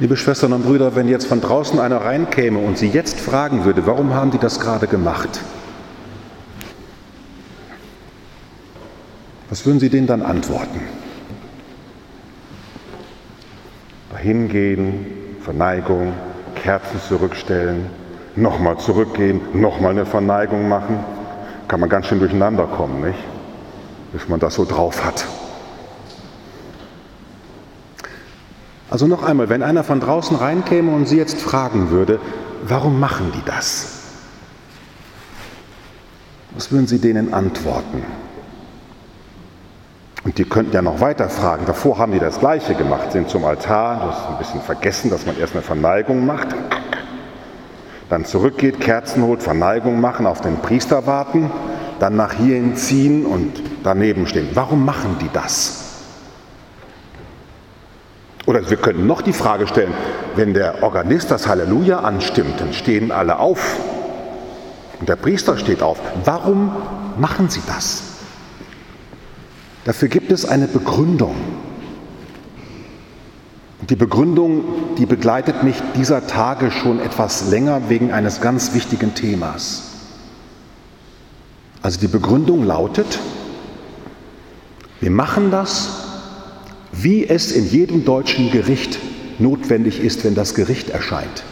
Liebe Schwestern und Brüder, wenn jetzt von draußen einer reinkäme und Sie jetzt fragen würde, warum haben die das gerade gemacht? Was würden Sie denen dann antworten? Dahin gehen, Verneigung, Kerzen zurückstellen, nochmal zurückgehen, nochmal eine Verneigung machen. Kann man ganz schön durcheinander kommen, nicht? Bis man das so drauf hat. Also noch einmal, wenn einer von draußen reinkäme und Sie jetzt fragen würde, warum machen die das? Was würden Sie denen antworten? Und die könnten ja noch weiter fragen. Davor haben die das Gleiche gemacht, sind zum Altar, du hast ein bisschen vergessen, dass man erst eine Verneigung macht, dann zurückgeht, Kerzen holt, Verneigung machen, auf den Priester warten, dann nach hierhin ziehen und daneben stehen. Warum machen die das? Oder wir könnten noch die Frage stellen, wenn der Organist das Halleluja anstimmt, dann stehen alle auf und der Priester steht auf. Warum machen sie das? Dafür gibt es eine Begründung. Und die Begründung, die begleitet mich dieser Tage schon etwas länger wegen eines ganz wichtigen Themas. Also die Begründung lautet, wir machen das, wie es in jedem deutschen Gericht notwendig ist, wenn das Gericht erscheint.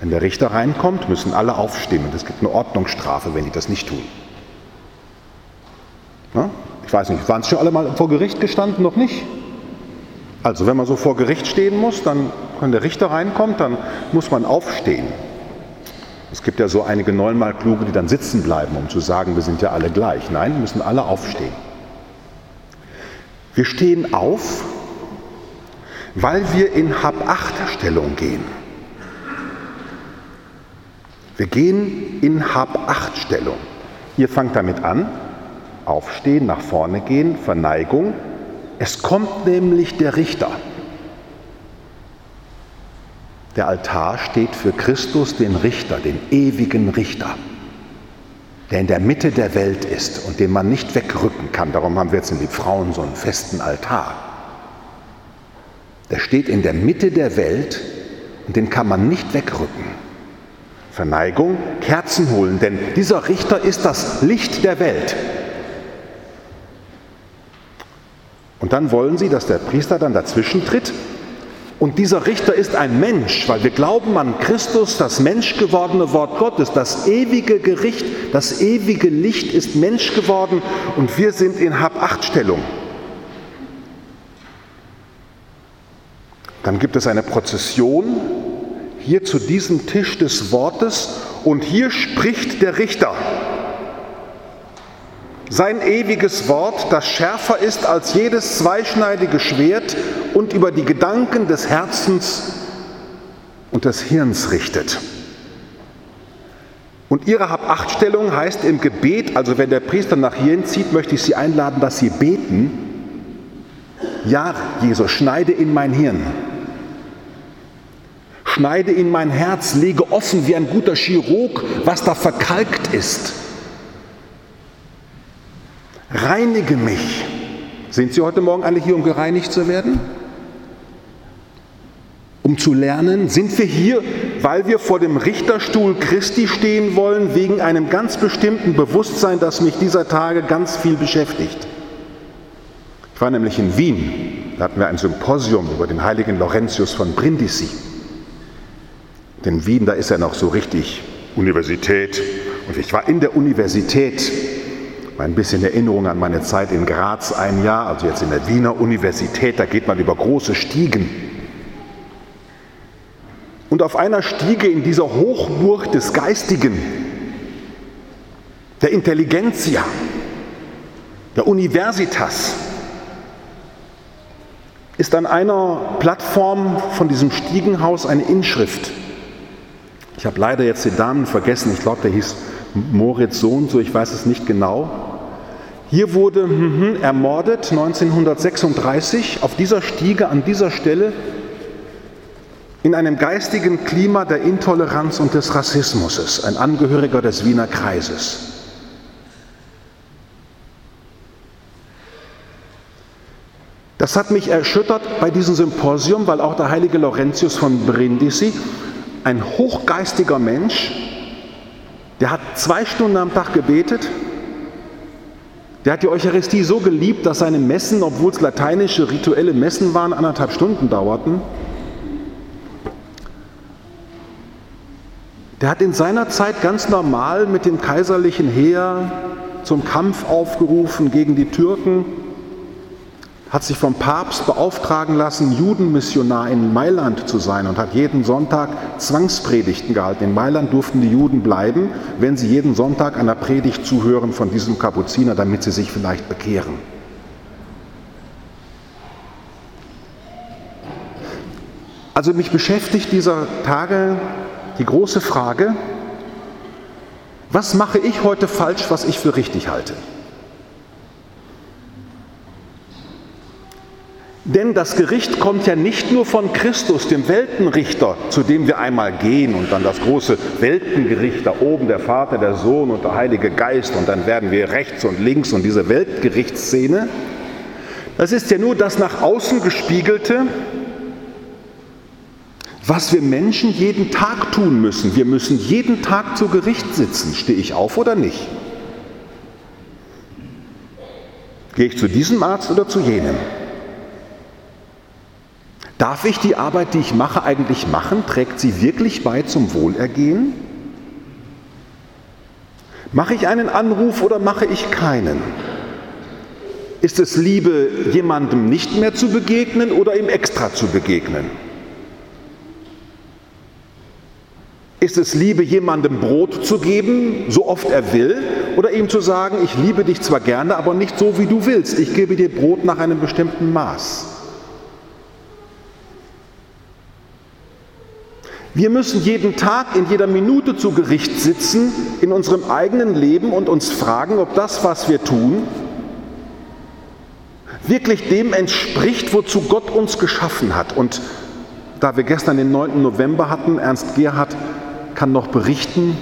Wenn der Richter reinkommt, müssen alle aufstehen und es gibt eine Ordnungsstrafe, wenn die das nicht tun. Na? Ich weiß nicht, waren es schon alle mal vor Gericht gestanden? Noch nicht? Also wenn man so vor Gericht stehen muss, dann, wenn der Richter reinkommt, dann muss man aufstehen. Es gibt ja so einige neunmal Kluge, die dann sitzen bleiben, um zu sagen, wir sind ja alle gleich. Nein, müssen alle aufstehen. Wir stehen auf, weil wir in Hab-Acht-Stellung gehen. Wir gehen in Hab-Acht-Stellung. Ihr fangt damit an, aufstehen, nach vorne gehen, Verneigung. Es kommt nämlich der Richter. Der Altar steht für Christus, den Richter, den ewigen Richter der in der Mitte der Welt ist und den man nicht wegrücken kann. Darum haben wir jetzt in die Frauen so einen festen Altar. Der steht in der Mitte der Welt und den kann man nicht wegrücken. Verneigung, Kerzen holen, denn dieser Richter ist das Licht der Welt. Und dann wollen sie, dass der Priester dann dazwischen tritt und dieser Richter ist ein Mensch, weil wir glauben an Christus, das menschgewordene Wort Gottes, das ewige Gericht, das ewige Licht ist Mensch geworden und wir sind in Hab-Acht-Stellung. Dann gibt es eine Prozession hier zu diesem Tisch des Wortes und hier spricht der Richter. Sein ewiges Wort, das schärfer ist als jedes zweischneidige Schwert und über die Gedanken des Herzens und des Hirns richtet. Und ihre Habachtstellung heißt im Gebet, also wenn der Priester nach hierhin zieht, möchte ich Sie einladen, dass Sie beten. Ja, Jesus, schneide in mein Hirn. Schneide in mein Herz, lege offen wie ein guter Chirurg, was da verkalkt ist. Reinige mich. Sind Sie heute Morgen alle hier, um gereinigt zu werden? Um zu lernen? Sind wir hier, weil wir vor dem Richterstuhl Christi stehen wollen, wegen einem ganz bestimmten Bewusstsein, das mich dieser Tage ganz viel beschäftigt? Ich war nämlich in Wien, da hatten wir ein Symposium über den heiligen Laurentius von Brindisi. Denn Wien, da ist ja noch so richtig Universität. Und ich war in der Universität ein bisschen Erinnerung an meine Zeit in Graz ein Jahr, also jetzt in der Wiener Universität, da geht man über große Stiegen. Und auf einer Stiege in dieser Hochburg des Geistigen, der Intelligenzia, der Universitas, ist an einer Plattform von diesem Stiegenhaus eine Inschrift. Ich habe leider jetzt den Namen vergessen, ich glaube, der hieß Moritz Sohn, so ich weiß es nicht genau. Hier wurde mhm, ermordet 1936 auf dieser Stiege an dieser Stelle in einem geistigen Klima der Intoleranz und des Rassismus ein Angehöriger des Wiener Kreises. Das hat mich erschüttert bei diesem Symposium, weil auch der heilige Laurentius von Brindisi, ein hochgeistiger Mensch, der hat zwei Stunden am Tag gebetet, der hat die Eucharistie so geliebt, dass seine Messen, obwohl es lateinische rituelle Messen waren, anderthalb Stunden dauerten. Der hat in seiner Zeit ganz normal mit dem kaiserlichen Heer zum Kampf aufgerufen gegen die Türken, hat sich vom Papst beauftragen lassen, Judenmissionar in Mailand zu sein und hat jeden Sonntag Zwangspredigten gehalten. In Mailand durften die Juden bleiben, wenn sie jeden Sonntag einer Predigt zuhören von diesem Kapuziner, damit sie sich vielleicht bekehren. Also mich beschäftigt dieser Tage die große Frage, was mache ich heute falsch, was ich für richtig halte? Denn das Gericht kommt ja nicht nur von Christus, dem Weltenrichter, zu dem wir einmal gehen und dann das große Weltengericht, da oben der Vater, der Sohn und der Heilige Geist und dann werden wir rechts und links und diese Weltgerichtsszene. Das ist ja nur das nach außen gespiegelte, was wir Menschen jeden Tag tun müssen. Wir müssen jeden Tag zu Gericht sitzen. Stehe ich auf oder nicht? Gehe ich zu diesem Arzt oder zu jenem? Darf ich die Arbeit, die ich mache, eigentlich machen? Trägt sie wirklich bei zum Wohlergehen? Mache ich einen Anruf oder mache ich keinen? Ist es Liebe, jemandem nicht mehr zu begegnen oder ihm extra zu begegnen? Ist es Liebe, jemandem Brot zu geben, so oft er will, oder ihm zu sagen, ich liebe dich zwar gerne, aber nicht so, wie du willst, ich gebe dir Brot nach einem bestimmten Maß? Wir müssen jeden Tag, in jeder Minute zu Gericht sitzen, in unserem eigenen Leben und uns fragen, ob das, was wir tun, wirklich dem entspricht, wozu Gott uns geschaffen hat. Und da wir gestern den 9. November hatten, Ernst Gerhard kann noch berichten,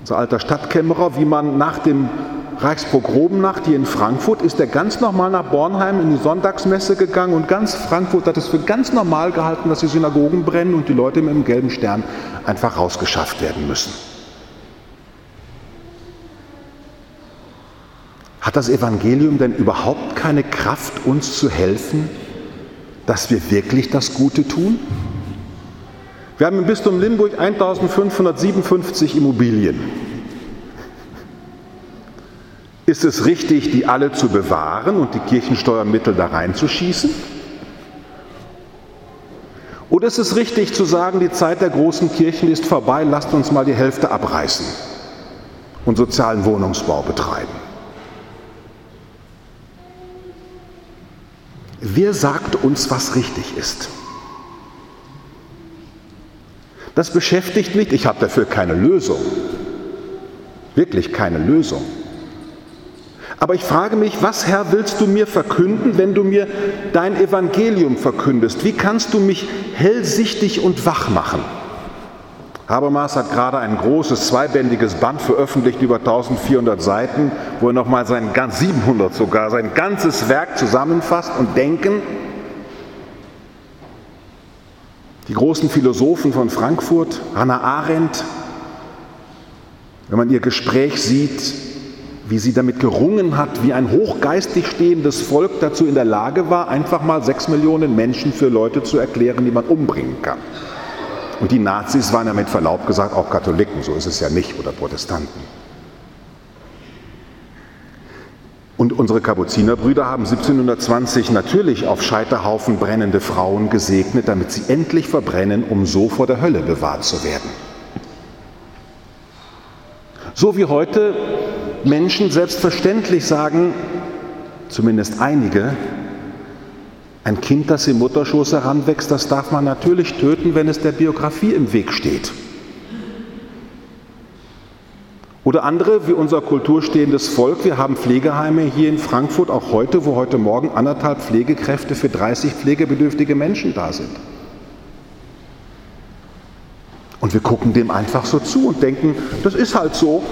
unser alter Stadtkämmerer, wie man nach dem Reichspogromnacht hier in Frankfurt ist er ganz normal nach Bornheim in die Sonntagsmesse gegangen und ganz Frankfurt hat es für ganz normal gehalten, dass die Synagogen brennen und die Leute mit dem gelben Stern einfach rausgeschafft werden müssen. Hat das Evangelium denn überhaupt keine Kraft, uns zu helfen, dass wir wirklich das Gute tun? Wir haben im Bistum Limburg 1557 Immobilien. Ist es richtig, die alle zu bewahren und die Kirchensteuermittel da reinzuschießen? Oder ist es richtig zu sagen, die Zeit der großen Kirchen ist vorbei, lasst uns mal die Hälfte abreißen und sozialen Wohnungsbau betreiben? Wer sagt uns, was richtig ist? Das beschäftigt mich, ich habe dafür keine Lösung, wirklich keine Lösung. Aber ich frage mich, was Herr willst du mir verkünden, wenn du mir dein Evangelium verkündest? Wie kannst du mich hellsichtig und wach machen? Habermas hat gerade ein großes zweibändiges Band veröffentlicht, über 1400 Seiten, wo er nochmal sein ganz 700 sogar, sein ganzes Werk zusammenfasst und denken, die großen Philosophen von Frankfurt, Hannah Arendt, wenn man ihr Gespräch sieht, wie sie damit gerungen hat, wie ein hochgeistig stehendes Volk dazu in der Lage war, einfach mal sechs Millionen Menschen für Leute zu erklären, die man umbringen kann. Und die Nazis waren ja mit Verlaub gesagt auch Katholiken, so ist es ja nicht, oder Protestanten. Und unsere Kapuzinerbrüder haben 1720 natürlich auf Scheiterhaufen brennende Frauen gesegnet, damit sie endlich verbrennen, um so vor der Hölle bewahrt zu werden. So wie heute Menschen selbstverständlich sagen, zumindest einige, ein Kind, das im Mutterschoß heranwächst, das darf man natürlich töten, wenn es der Biografie im Weg steht. Oder andere, wie unser kulturstehendes Volk, wir haben Pflegeheime hier in Frankfurt, auch heute, wo heute Morgen anderthalb Pflegekräfte für 30 pflegebedürftige Menschen da sind. Und wir gucken dem einfach so zu und denken, das ist halt so.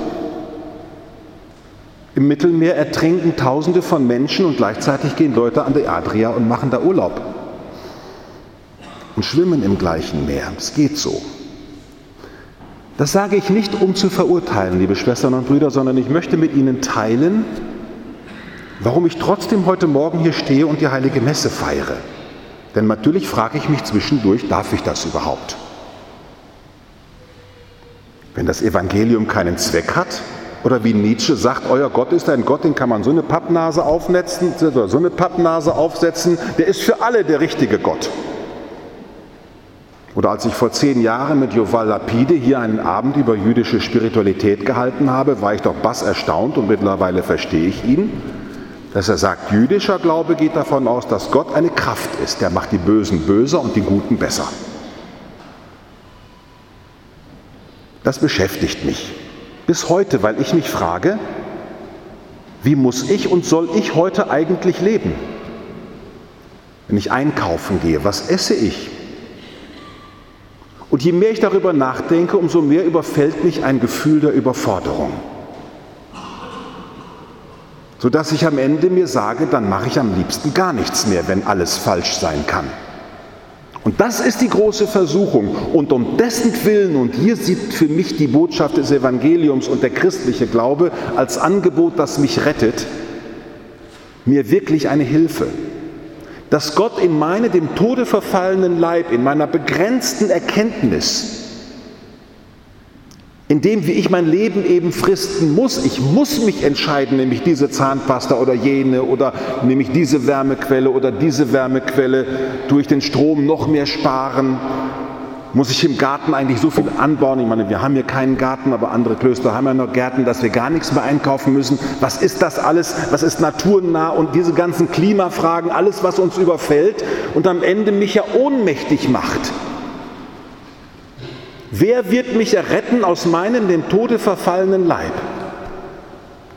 Im Mittelmeer ertrinken Tausende von Menschen und gleichzeitig gehen Leute an die Adria und machen da Urlaub und schwimmen im gleichen Meer. Es geht so. Das sage ich nicht, um zu verurteilen, liebe Schwestern und Brüder, sondern ich möchte mit Ihnen teilen, warum ich trotzdem heute Morgen hier stehe und die heilige Messe feiere. Denn natürlich frage ich mich zwischendurch, darf ich das überhaupt? Wenn das Evangelium keinen Zweck hat, oder wie Nietzsche sagt, euer Gott ist ein Gott, den kann man so eine Pappnase aufnetzen, so eine Pappnase aufsetzen, der ist für alle der richtige Gott. Oder als ich vor zehn Jahren mit Joval Lapide hier einen Abend über jüdische Spiritualität gehalten habe, war ich doch bass erstaunt und mittlerweile verstehe ich ihn, dass er sagt, jüdischer Glaube geht davon aus, dass Gott eine Kraft ist, der macht die Bösen böser und die Guten besser. Das beschäftigt mich bis heute, weil ich mich frage, wie muss ich und soll ich heute eigentlich leben? Wenn ich einkaufen gehe, was esse ich? Und je mehr ich darüber nachdenke, umso mehr überfällt mich ein Gefühl der Überforderung. Sodass ich am Ende mir sage, dann mache ich am liebsten gar nichts mehr, wenn alles falsch sein kann. Und das ist die große Versuchung. Und um dessen Willen, und hier sieht für mich die Botschaft des Evangeliums und der christliche Glaube als Angebot, das mich rettet, mir wirklich eine Hilfe dass Gott in meine dem Tode verfallenen Leib, in meiner begrenzten Erkenntnis, in dem, wie ich mein Leben eben fristen muss, ich muss mich entscheiden, nämlich diese Zahnpasta oder jene oder nämlich diese Wärmequelle oder diese Wärmequelle durch den Strom noch mehr sparen muss ich im Garten eigentlich so viel anbauen? Ich meine, wir haben hier keinen Garten, aber andere Klöster haben ja noch Gärten, dass wir gar nichts mehr einkaufen müssen. Was ist das alles? Was ist naturnah? Und diese ganzen Klimafragen, alles, was uns überfällt und am Ende mich ja ohnmächtig macht. Wer wird mich erretten aus meinem dem Tode verfallenen Leib?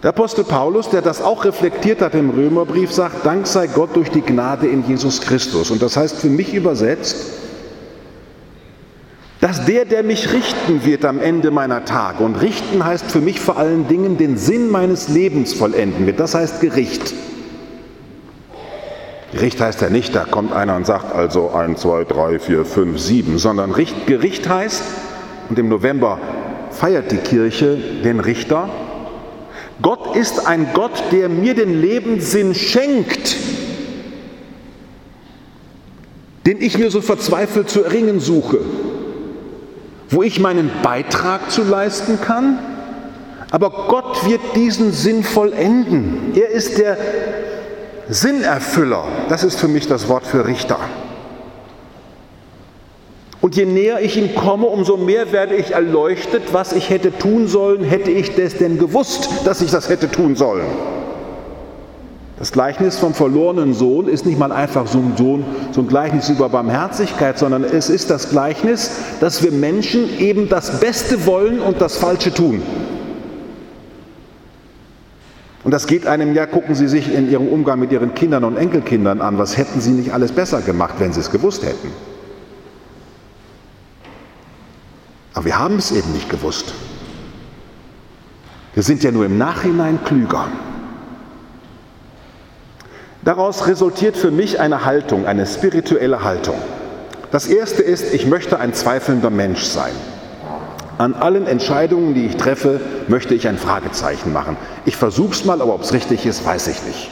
Der Apostel Paulus, der das auch reflektiert hat im Römerbrief, sagt, Dank sei Gott durch die Gnade in Jesus Christus. Und das heißt für mich übersetzt, dass der, der mich richten wird am Ende meiner Tage, und richten heißt für mich vor allen Dingen den Sinn meines Lebens vollenden wird, das heißt Gericht. Gericht heißt ja nicht, da kommt einer und sagt also 1, 2, 3, 4, 5, 7, sondern Gericht heißt, und im November feiert die Kirche den Richter, Gott ist ein Gott, der mir den Lebenssinn schenkt, den ich mir so verzweifelt zu erringen suche wo ich meinen Beitrag zu leisten kann, aber Gott wird diesen Sinn vollenden. Er ist der Sinnerfüller. Das ist für mich das Wort für Richter. Und je näher ich ihm komme, umso mehr werde ich erleuchtet, was ich hätte tun sollen, hätte ich das denn gewusst, dass ich das hätte tun sollen. Das Gleichnis vom verlorenen Sohn ist nicht mal einfach so ein, Sohn, so ein Gleichnis über Barmherzigkeit, sondern es ist das Gleichnis, dass wir Menschen eben das Beste wollen und das Falsche tun. Und das geht einem ja, gucken Sie sich in Ihrem Umgang mit Ihren Kindern und Enkelkindern an, was hätten Sie nicht alles besser gemacht, wenn Sie es gewusst hätten. Aber wir haben es eben nicht gewusst. Wir sind ja nur im Nachhinein klüger. Daraus resultiert für mich eine Haltung, eine spirituelle Haltung. Das erste ist, ich möchte ein zweifelnder Mensch sein. An allen Entscheidungen, die ich treffe, möchte ich ein Fragezeichen machen. Ich versuche es mal, aber ob es richtig ist, weiß ich nicht.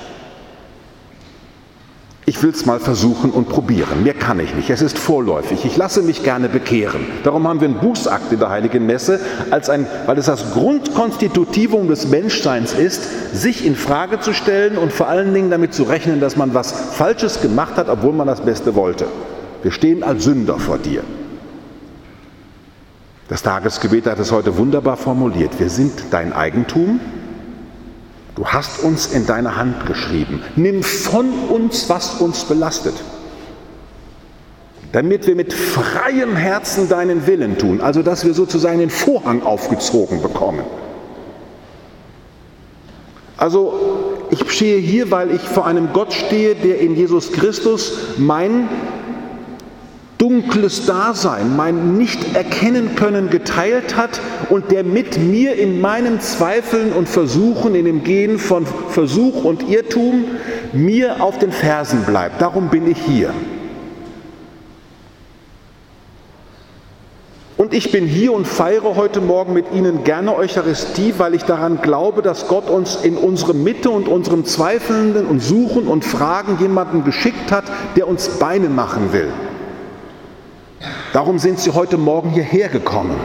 Ich will es mal versuchen und probieren. Mehr kann ich nicht. Es ist vorläufig. Ich lasse mich gerne bekehren. Darum haben wir einen Bußakt in der Heiligen Messe, als ein, weil es das Grundkonstitutivum des Menschseins ist, sich in Frage zu stellen und vor allen Dingen damit zu rechnen, dass man was Falsches gemacht hat, obwohl man das Beste wollte. Wir stehen als Sünder vor dir. Das Tagesgebet hat es heute wunderbar formuliert. Wir sind dein Eigentum Du hast uns in deine Hand geschrieben. Nimm von uns, was uns belastet, damit wir mit freiem Herzen deinen Willen tun, also dass wir sozusagen den Vorhang aufgezogen bekommen. Also ich stehe hier, weil ich vor einem Gott stehe, der in Jesus Christus mein dunkles Dasein, mein Nicht-Erkennen können geteilt hat und der mit mir in meinem Zweifeln und Versuchen, in dem Gehen von Versuch und Irrtum, mir auf den Fersen bleibt. Darum bin ich hier. Und ich bin hier und feiere heute Morgen mit Ihnen gerne Eucharistie, weil ich daran glaube, dass Gott uns in unsere Mitte und unserem Zweifelnden und Suchen und Fragen jemanden geschickt hat, der uns Beine machen will. Darum sind Sie heute Morgen hierher gekommen,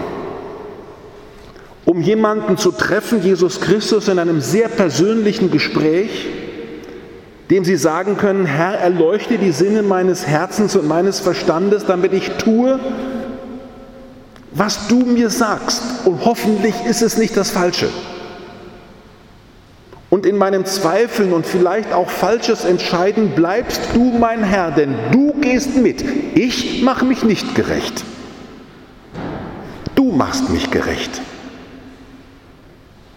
um jemanden zu treffen, Jesus Christus, in einem sehr persönlichen Gespräch, dem Sie sagen können, Herr, erleuchte die Sinne meines Herzens und meines Verstandes, damit ich tue, was du mir sagst. Und hoffentlich ist es nicht das Falsche. Und in meinem Zweifeln und vielleicht auch falsches Entscheiden bleibst du mein Herr, denn du gehst mit. Ich mache mich nicht gerecht. Du machst mich gerecht.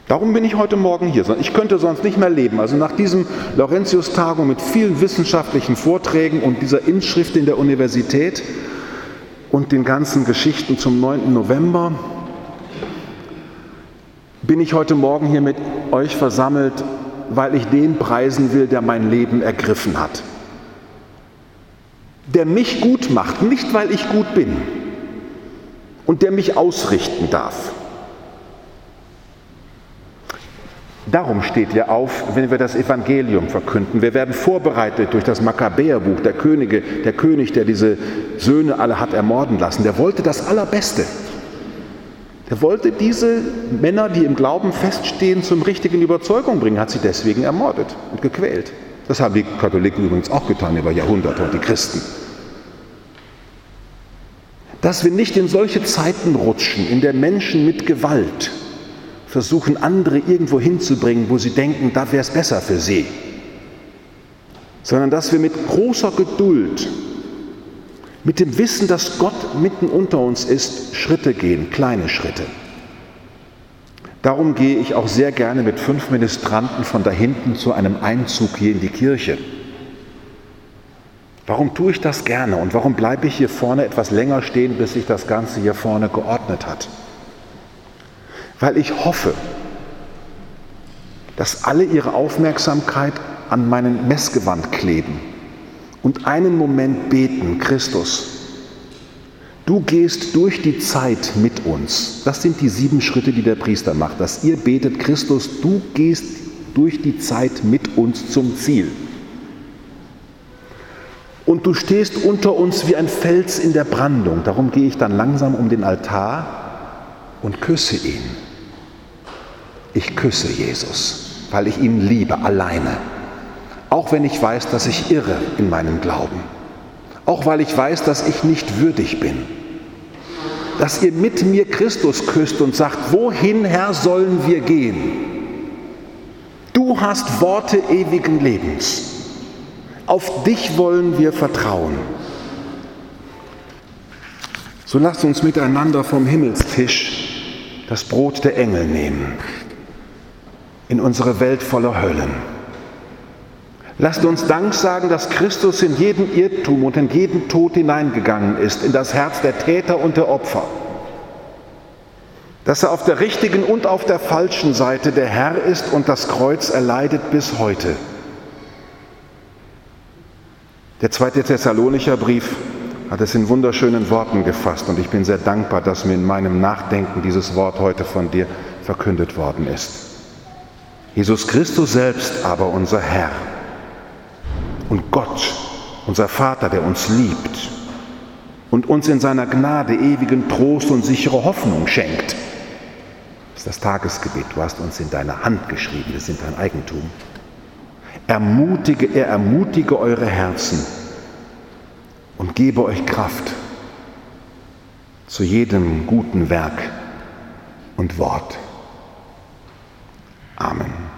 Darum bin ich heute Morgen hier. Ich könnte sonst nicht mehr leben. Also nach diesem Laurentius-Tagung mit vielen wissenschaftlichen Vorträgen und dieser Inschrift in der Universität und den ganzen Geschichten zum 9. November bin ich heute Morgen hier mit euch versammelt, weil ich den preisen will, der mein Leben ergriffen hat. Der mich gut macht, nicht weil ich gut bin und der mich ausrichten darf. Darum steht ja auf, wenn wir das Evangelium verkünden. Wir werden vorbereitet durch das Makkabäerbuch, der Könige, der König, der diese Söhne alle hat ermorden lassen. Der wollte das Allerbeste. Der wollte diese Männer, die im Glauben feststehen, zum richtigen Überzeugung bringen, hat sie deswegen ermordet und gequält. Das haben die Katholiken übrigens auch getan über Jahrhunderte und die Christen. Dass wir nicht in solche Zeiten rutschen, in der Menschen mit Gewalt versuchen, andere irgendwo hinzubringen, wo sie denken, da wäre es besser für sie, sondern dass wir mit großer Geduld, mit dem Wissen, dass Gott mitten unter uns ist, Schritte gehen, kleine Schritte. Darum gehe ich auch sehr gerne mit fünf Ministranten von da hinten zu einem Einzug hier in die Kirche. Warum tue ich das gerne und warum bleibe ich hier vorne etwas länger stehen, bis sich das Ganze hier vorne geordnet hat? weil ich hoffe, dass alle ihre Aufmerksamkeit an meinen Messgewand kleben und einen Moment beten, Christus, du gehst durch die Zeit mit uns. Das sind die sieben Schritte, die der Priester macht, dass ihr betet, Christus, du gehst durch die Zeit mit uns zum Ziel. Und du stehst unter uns wie ein Fels in der Brandung. Darum gehe ich dann langsam um den Altar und küsse ihn. Ich küsse Jesus, weil ich ihn liebe, alleine. Auch wenn ich weiß, dass ich irre in meinem Glauben. Auch weil ich weiß, dass ich nicht würdig bin. Dass ihr mit mir Christus küsst und sagt, wohin, Herr, sollen wir gehen? Du hast Worte ewigen Lebens. Auf dich wollen wir vertrauen. So lasst uns miteinander vom Himmelstisch das Brot der Engel nehmen in unsere Welt voller Höllen. Lasst uns Dank sagen, dass Christus in jeden Irrtum und in jeden Tod hineingegangen ist, in das Herz der Täter und der Opfer. Dass er auf der richtigen und auf der falschen Seite der Herr ist und das Kreuz erleidet bis heute. Der zweite Thessalonicher Brief hat es in wunderschönen Worten gefasst und ich bin sehr dankbar, dass mir in meinem Nachdenken dieses Wort heute von dir verkündet worden ist. Jesus Christus selbst aber unser Herr und Gott, unser Vater, der uns liebt und uns in seiner Gnade ewigen Trost und sichere Hoffnung schenkt. Das ist das Tagesgebet. Du hast uns in deine Hand geschrieben, wir sind dein Eigentum. Ermutige, er ermutige eure Herzen und gebe euch Kraft zu jedem guten Werk und Wort. Amen.